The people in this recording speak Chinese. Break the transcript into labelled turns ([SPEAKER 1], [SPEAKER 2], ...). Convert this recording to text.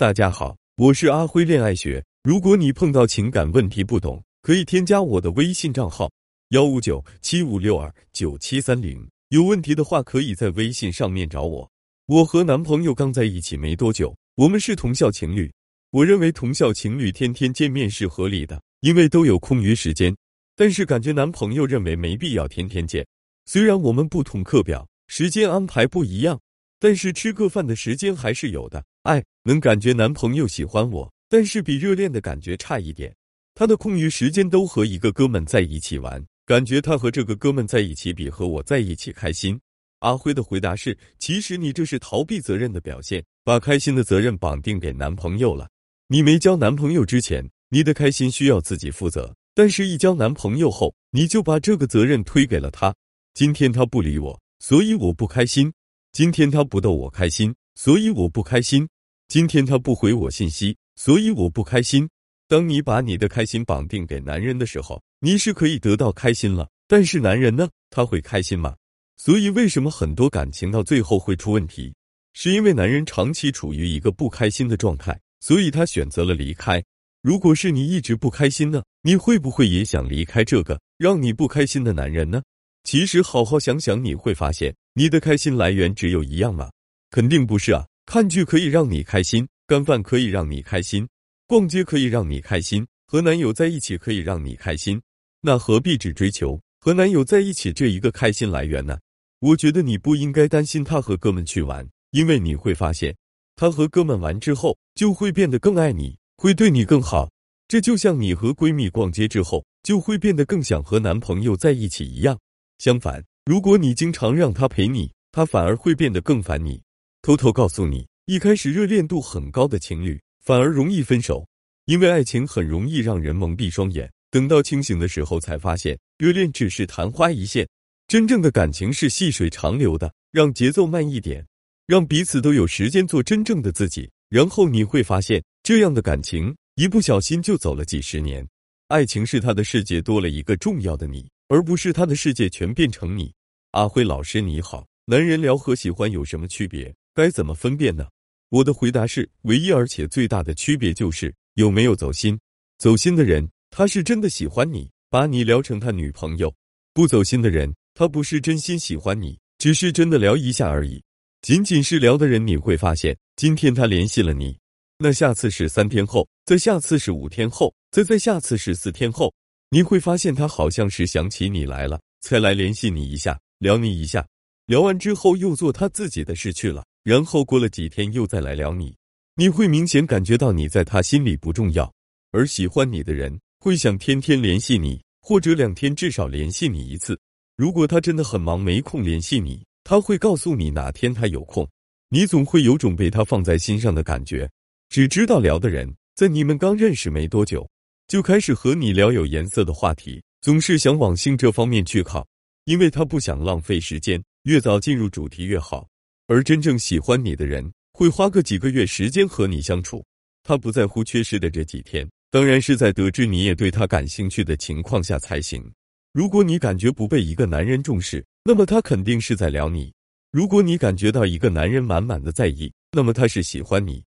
[SPEAKER 1] 大家好，我是阿辉恋爱学。如果你碰到情感问题不懂，可以添加我的微信账号幺五九七五六二九七三零。有问题的话，可以在微信上面找我。我和男朋友刚在一起没多久，我们是同校情侣。我认为同校情侣天天见面是合理的，因为都有空余时间。但是感觉男朋友认为没必要天天见。虽然我们不同课表，时间安排不一样，但是吃个饭的时间还是有的。哎能感觉男朋友喜欢我，但是比热恋的感觉差一点。他的空余时间都和一个哥们在一起玩，感觉他和这个哥们在一起比和我在一起开心。阿辉的回答是：其实你这是逃避责任的表现，把开心的责任绑定给男朋友了。你没交男朋友之前，你的开心需要自己负责，但是一交男朋友后，你就把这个责任推给了他。今天他不理我，所以我不开心；今天他不逗我开心。所以我不开心，今天他不回我信息，所以我不开心。当你把你的开心绑定给男人的时候，你是可以得到开心了，但是男人呢，他会开心吗？所以为什么很多感情到最后会出问题，是因为男人长期处于一个不开心的状态，所以他选择了离开。如果是你一直不开心呢，你会不会也想离开这个让你不开心的男人呢？其实好好想想，你会发现你的开心来源只有一样吗？肯定不是啊！看剧可以让你开心，干饭可以让你开心，逛街可以让你开心，和男友在一起可以让你开心。那何必只追求和男友在一起这一个开心来源呢？我觉得你不应该担心他和哥们去玩，因为你会发现，他和哥们玩之后就会变得更爱你，会对你更好。这就像你和闺蜜逛街之后就会变得更想和男朋友在一起一样。相反，如果你经常让他陪你，他反而会变得更烦你。偷偷告诉你，一开始热恋度很高的情侣反而容易分手，因为爱情很容易让人蒙蔽双眼。等到清醒的时候，才发现热恋只是昙花一现，真正的感情是细水长流的。让节奏慢一点，让彼此都有时间做真正的自己，然后你会发现，这样的感情一不小心就走了几十年。爱情是他的世界多了一个重要的你，而不是他的世界全变成你。阿辉老师你好，男人聊和喜欢有什么区别？该怎么分辨呢？我的回答是，唯一而且最大的区别就是有没有走心。走心的人，他是真的喜欢你，把你聊成他女朋友；不走心的人，他不是真心喜欢你，只是真的聊一下而已。仅仅是聊的人，你会发现，今天他联系了你，那下次是三天后，再下次是五天后，再再下次是四天后，你会发现他好像是想起你来了，才来联系你一下，聊你一下，聊完之后又做他自己的事去了。然后过了几天又再来聊你，你会明显感觉到你在他心里不重要，而喜欢你的人会想天天联系你，或者两天至少联系你一次。如果他真的很忙没空联系你，他会告诉你哪天他有空。你总会有种被他放在心上的感觉。只知道聊的人，在你们刚认识没多久，就开始和你聊有颜色的话题，总是想往性这方面去靠，因为他不想浪费时间，越早进入主题越好。而真正喜欢你的人，会花个几个月时间和你相处。他不在乎缺失的这几天，当然是在得知你也对他感兴趣的情况下才行。如果你感觉不被一个男人重视，那么他肯定是在聊你；如果你感觉到一个男人满满的在意，那么他是喜欢你。